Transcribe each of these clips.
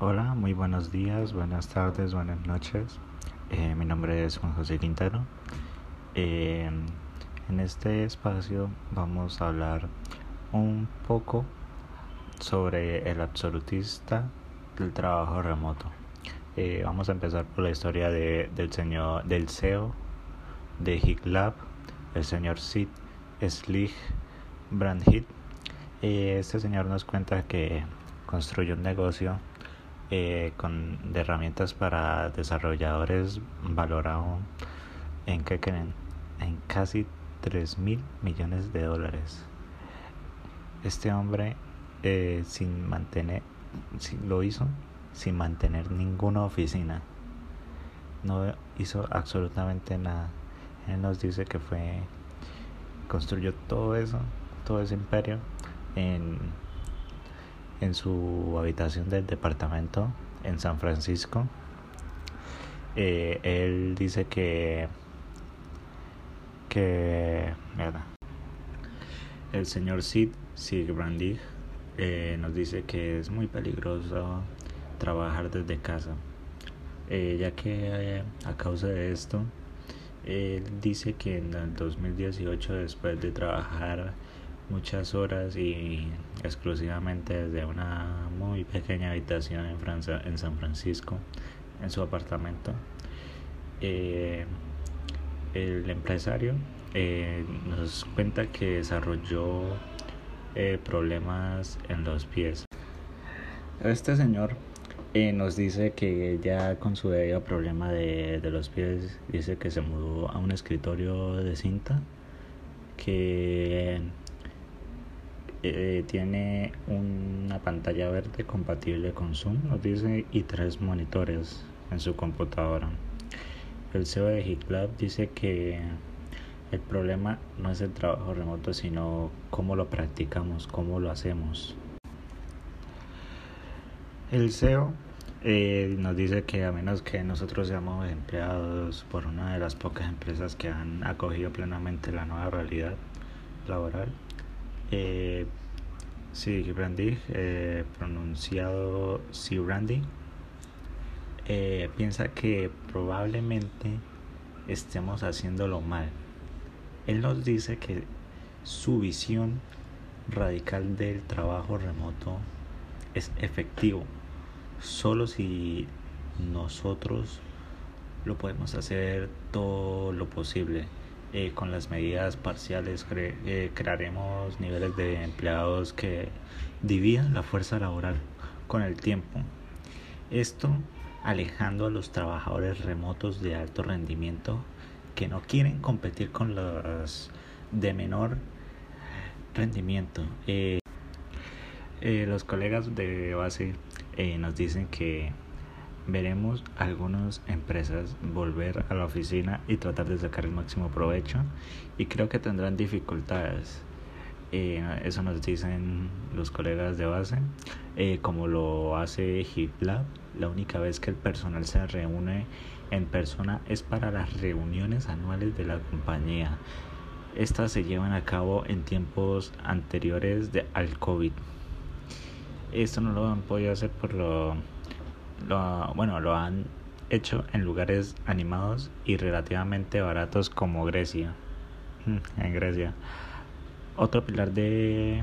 Hola, muy buenos días, buenas tardes, buenas noches. Eh, mi nombre es Juan José Quintero. Eh, en este espacio vamos a hablar un poco sobre el absolutista del trabajo remoto. Eh, vamos a empezar por la historia de, del señor del CEO de HIGLAB, el señor Sid Slig Brandhit. este señor nos cuenta que construyó un negocio eh, con de herramientas para desarrolladores valorado en que casi 3 mil millones de dólares. Este hombre eh, sin mantener lo hizo sin mantener ninguna oficina. No hizo absolutamente nada. Él nos dice que fue construyó todo eso todo ese imperio en en su habitación del departamento en San Francisco. Eh, él dice que que el señor Sid Sigbrandig eh, nos dice que es muy peligroso trabajar desde casa eh, ya que eh, a causa de esto él dice que en el 2018 después de trabajar muchas horas y exclusivamente desde una muy pequeña habitación en, Francia, en San Francisco, en su apartamento. Eh, el empresario eh, nos cuenta que desarrolló eh, problemas en los pies. Este señor nos dice que ya con su problema de, de los pies, dice que se mudó a un escritorio de cinta que eh, tiene una pantalla verde compatible con Zoom, nos dice, y tres monitores en su computadora. El CEO de HitLab dice que el problema no es el trabajo remoto, sino cómo lo practicamos, cómo lo hacemos. El CEO eh, nos dice que a menos que nosotros seamos empleados por una de las pocas empresas que han acogido plenamente la nueva realidad laboral, eh, sí, Brandy, eh, pronunciado sí, Brandy, eh, piensa que probablemente estemos haciéndolo mal. Él nos dice que su visión radical del trabajo remoto es efectivo. Solo si nosotros lo podemos hacer todo lo posible eh, con las medidas parciales eh, crearemos niveles de empleados que dividan la fuerza laboral con el tiempo. Esto alejando a los trabajadores remotos de alto rendimiento que no quieren competir con los de menor rendimiento. Eh, los colegas de base nos dicen que veremos algunas empresas volver a la oficina y tratar de sacar el máximo provecho y creo que tendrán dificultades. Eh, eso nos dicen los colegas de base, eh, como lo hace HitLab. La única vez que el personal se reúne en persona es para las reuniones anuales de la compañía. Estas se llevan a cabo en tiempos anteriores de, al COVID. Esto no lo han podido hacer por lo lo, bueno, lo han hecho en lugares animados y relativamente baratos como Grecia. Mm, en Grecia. Otro pilar de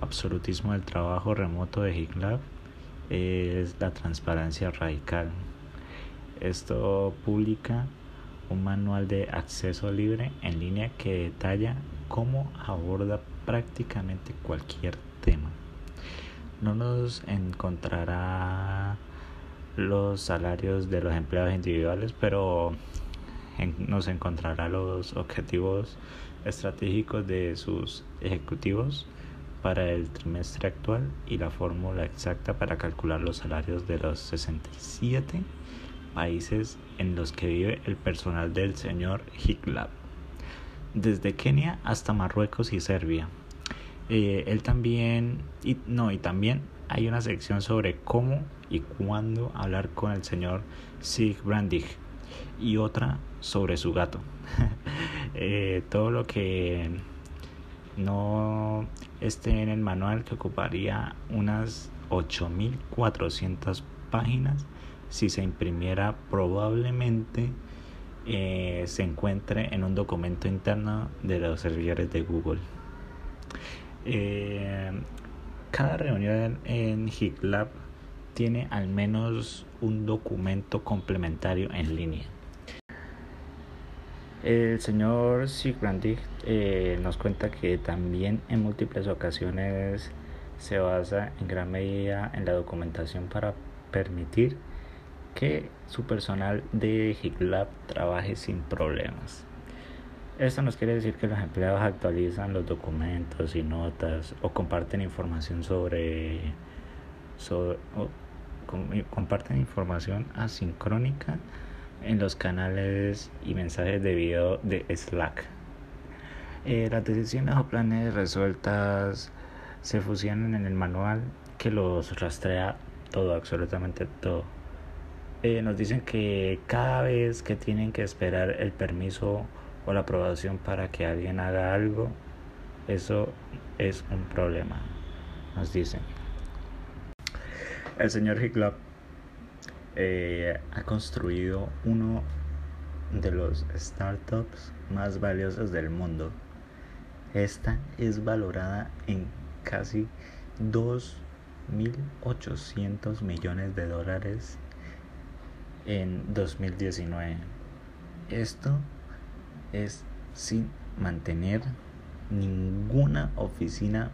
absolutismo del trabajo remoto de HitLab es la transparencia radical. Esto publica un manual de acceso libre en línea que detalla cómo aborda prácticamente cualquier tema. No nos encontrará los salarios de los empleados individuales, pero nos encontrará los objetivos estratégicos de sus ejecutivos para el trimestre actual y la fórmula exacta para calcular los salarios de los 67 países en los que vive el personal del señor Higlab, desde Kenia hasta Marruecos y Serbia. Eh, él también, y, no, y también hay una sección sobre cómo y cuándo hablar con el señor Sigbrandig y otra sobre su gato. Eh, todo lo que no esté en el manual que ocuparía unas 8.400 páginas si se imprimiera probablemente eh, se encuentre en un documento interno de los servidores de Google. Eh, cada reunión en GitLab tiene al menos un documento complementario en línea. El señor Sigrandig eh, nos cuenta que también en múltiples ocasiones se basa en gran medida en la documentación para permitir que su personal de GitLab trabaje sin problemas. Esto nos quiere decir que los empleados actualizan los documentos y notas o comparten información sobre, sobre comparten información asincrónica en los canales y mensajes de video de Slack. Eh, las decisiones o planes resueltas se fusionan en el manual que los rastrea todo, absolutamente todo. Eh, nos dicen que cada vez que tienen que esperar el permiso o la aprobación para que alguien haga algo, eso es un problema, nos dicen. El señor Higlop eh, ha construido uno de los startups más valiosos del mundo. Esta es valorada en casi 2.800 millones de dólares en 2019. Esto es sin mantener ninguna oficina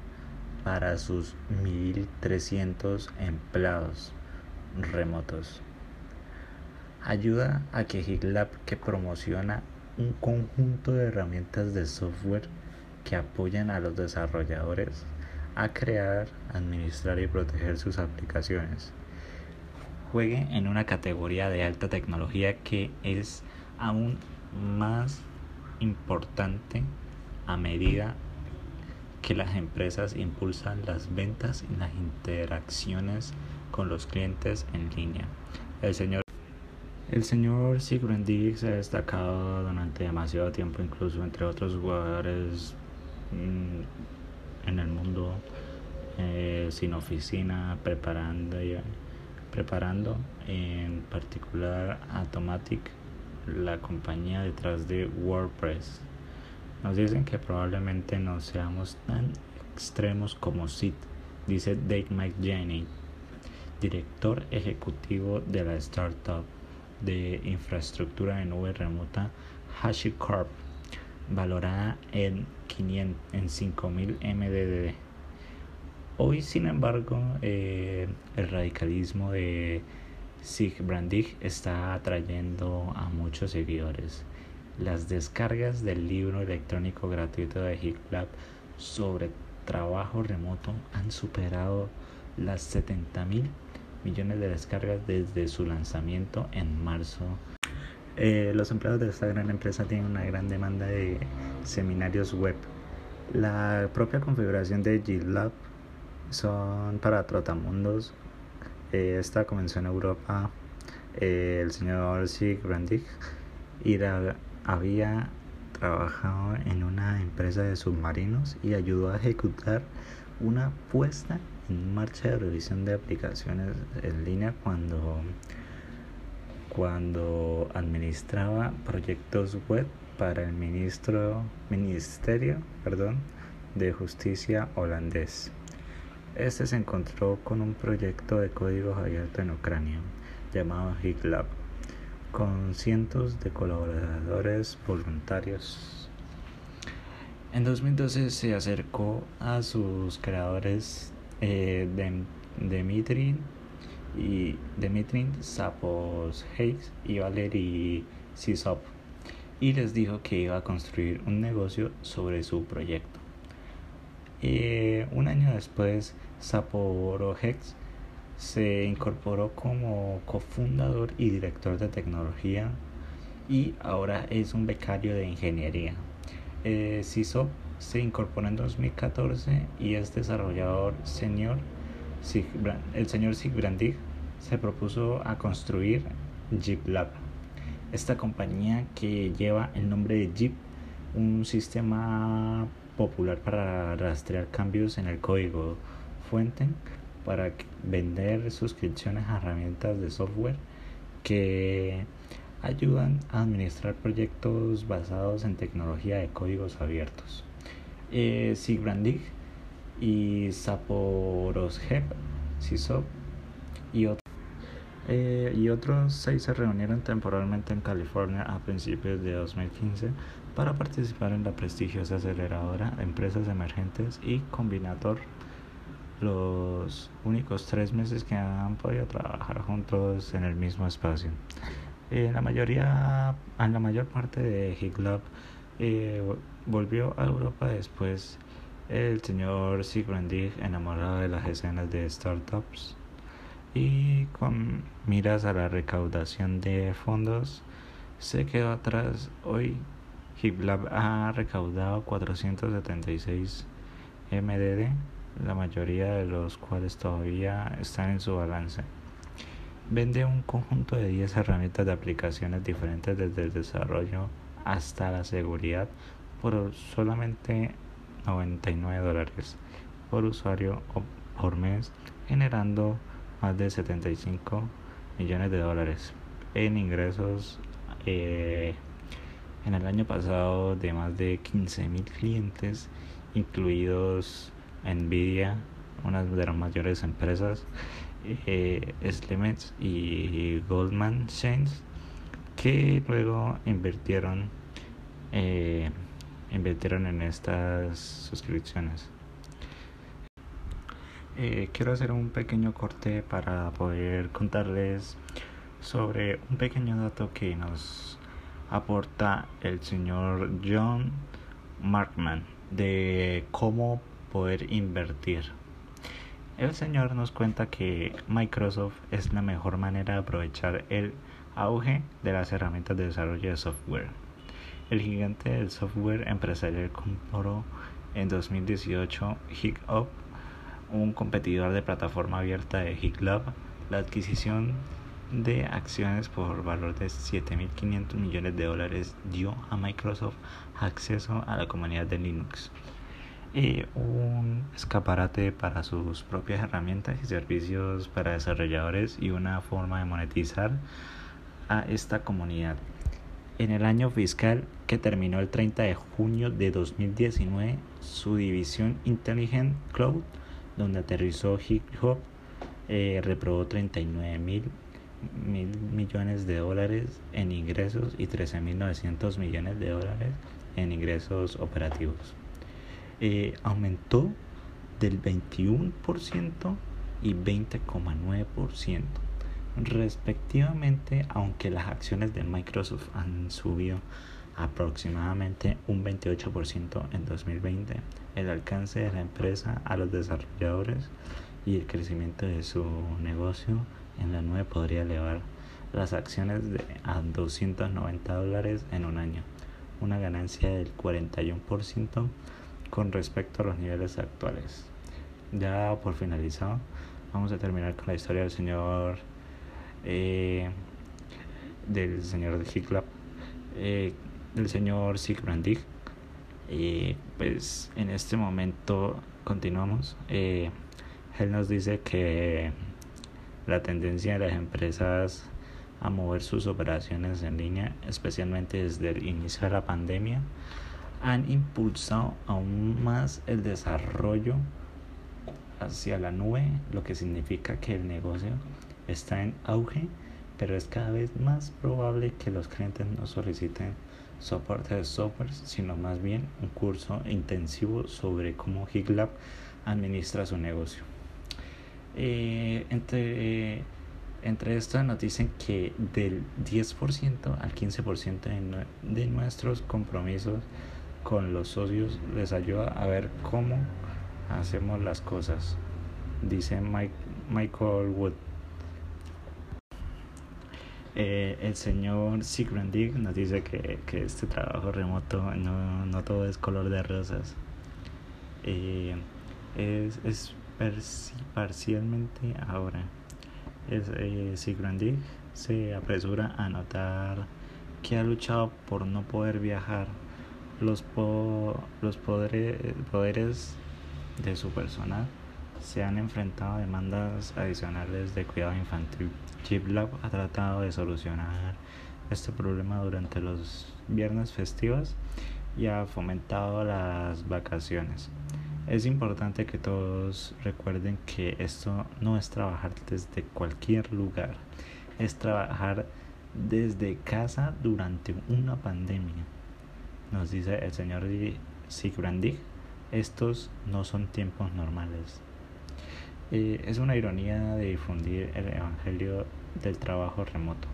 para sus 1.300 empleados remotos. Ayuda a que GitLab, que promociona un conjunto de herramientas de software que apoyan a los desarrolladores a crear, administrar y proteger sus aplicaciones, juegue en una categoría de alta tecnología que es aún más importante a medida que las empresas impulsan las ventas y las interacciones con los clientes en línea. El señor el señor se ha destacado durante demasiado tiempo, incluso entre otros jugadores mm, en el mundo, eh, sin oficina, preparando, preparando en particular Automatic, la compañía detrás de WordPress. Nos dicen que probablemente no seamos tan extremos como Sid, dice Dave McJaney, director ejecutivo de la startup de infraestructura en nube remota HashiCorp, valorada en, 500, en 5000 MDD. Hoy, sin embargo, eh, el radicalismo de Sigbrandig está atrayendo a muchos seguidores. Las descargas del libro electrónico gratuito de GitLab sobre trabajo remoto han superado las 70 mil millones de descargas desde su lanzamiento en marzo. Eh, los empleados de esta gran empresa tienen una gran demanda de seminarios web. La propia configuración de GitLab son para trotamundos. Eh, esta comenzó en Europa. Eh, el señor Sig Brandig había trabajado en una empresa de submarinos y ayudó a ejecutar una puesta en marcha de revisión de aplicaciones en línea cuando, cuando administraba proyectos web para el ministro, Ministerio perdón, de Justicia holandés. Este se encontró con un proyecto de código abierto en Ucrania llamado GitLab con cientos de colaboradores voluntarios. En 2012 se acercó a sus creadores eh, Dmitry y Dmitry y Valery Sisop y les dijo que iba a construir un negocio sobre su proyecto. Un año después, Saporohex se incorporó como cofundador y director de tecnología y ahora es un becario de ingeniería. Eh, se incorporó en 2014 y es desarrollador senior. El señor Sigbrandig se propuso a construir JIPLab, esta compañía que lleva el nombre de JIP, un sistema popular para rastrear cambios en el código fuente para vender suscripciones a herramientas de software que ayudan a administrar proyectos basados en tecnología de códigos abiertos. Eh, Sigbrandig y Zaporozhyev, CISOP y otros. Eh, y otros seis se reunieron temporalmente en California a principios de 2015 para participar en la prestigiosa aceleradora empresas emergentes y Combinator, los únicos tres meses que han podido trabajar juntos en el mismo espacio. Eh, la mayoría, en la mayor parte de HitLab eh, volvió a Europa después el señor Sigrandig enamorado de las escenas de startups y con miras a la recaudación de fondos se quedó atrás. Hoy HipLab ha recaudado 476 MDD, la mayoría de los cuales todavía están en su balance. Vende un conjunto de 10 herramientas de aplicaciones diferentes desde el desarrollo hasta la seguridad por solamente 99 dólares por usuario o por mes, generando más de 75 millones de dólares en ingresos eh, en el año pasado de más de 15 mil clientes, incluidos Nvidia, una de las mayores empresas, eh, y Goldman Sachs, que luego invirtieron eh, invirtieron en estas suscripciones. Eh, quiero hacer un pequeño corte para poder contarles sobre un pequeño dato que nos aporta el señor John Markman de cómo poder invertir. El señor nos cuenta que Microsoft es la mejor manera de aprovechar el auge de las herramientas de desarrollo de software el gigante del software empresarial compró en 2018 HitUp, un competidor de plataforma abierta de HitLab, la adquisición de acciones por valor de 7.500 millones de dólares dio a Microsoft acceso a la comunidad de Linux y un escaparate para sus propias herramientas y servicios para desarrolladores y una forma de monetizar a esta comunidad. En el año fiscal que terminó el 30 de junio de 2019, su división Intelligent Cloud, donde aterrizó Hip Hop, eh, reprobó 39 mil, millones de dólares en ingresos y 13.900 millones de dólares en ingresos operativos. Eh, aumentó del 21% y 20,9% respectivamente, aunque las acciones de Microsoft han subido aproximadamente un 28% en 2020, el alcance de la empresa a los desarrolladores y el crecimiento de su negocio en la nube podría elevar las acciones a 290 dólares en un año, una ganancia del 41% con respecto a los niveles actuales. Ya por finalizado, vamos a terminar con la historia del señor eh, del señor de del señor Sigbrandig. Y pues en este momento continuamos. Eh, él nos dice que la tendencia de las empresas a mover sus operaciones en línea, especialmente desde el inicio de la pandemia, han impulsado aún más el desarrollo hacia la nube, lo que significa que el negocio está en auge, pero es cada vez más probable que los clientes no soliciten soporte de software, sino más bien un curso intensivo sobre cómo GitLab administra su negocio. Eh, entre, entre estas nos dicen que del 10% al 15% de, de nuestros compromisos con los socios les ayuda a ver cómo hacemos las cosas, dice Mike, Michael Wood. Eh, el señor Sigrandig nos dice que, que, este trabajo remoto no, no, todo es color de rosas. Eh, es, es parcialmente ahora. Es, eh, se apresura a notar que ha luchado por no poder viajar. Los, po los poderes, poderes de su personal se han enfrentado a demandas adicionales de cuidado infantil. GitLab ha tratado de solucionar este problema durante los viernes festivos y ha fomentado las vacaciones. Es importante que todos recuerden que esto no es trabajar desde cualquier lugar, es trabajar desde casa durante una pandemia. Nos dice el señor Sigrandig, estos no son tiempos normales. Es una ironía de difundir el evangelio del trabajo remoto.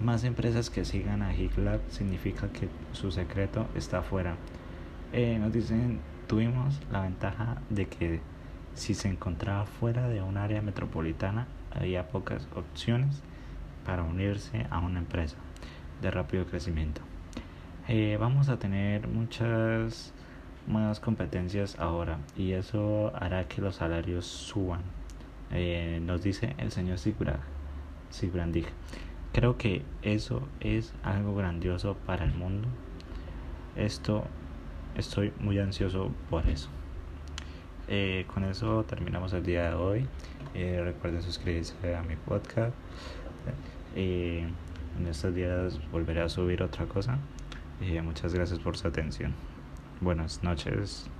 Más empresas que sigan a GitLab significa que su secreto está afuera. Eh, nos dicen Tuvimos la ventaja de que si se encontraba fuera de un área metropolitana había pocas opciones para unirse a una empresa de rápido crecimiento. Eh, vamos a tener muchas más competencias ahora y eso hará que los salarios suban. Eh, nos dice el señor Sigrandig. Creo que eso es algo grandioso para el mundo. Esto estoy muy ansioso por eso. Eh, con eso terminamos el día de hoy. Eh, recuerden suscribirse a mi podcast. En estos días volveré a subir otra cosa. muchas gracias por su atención. Buenas noches.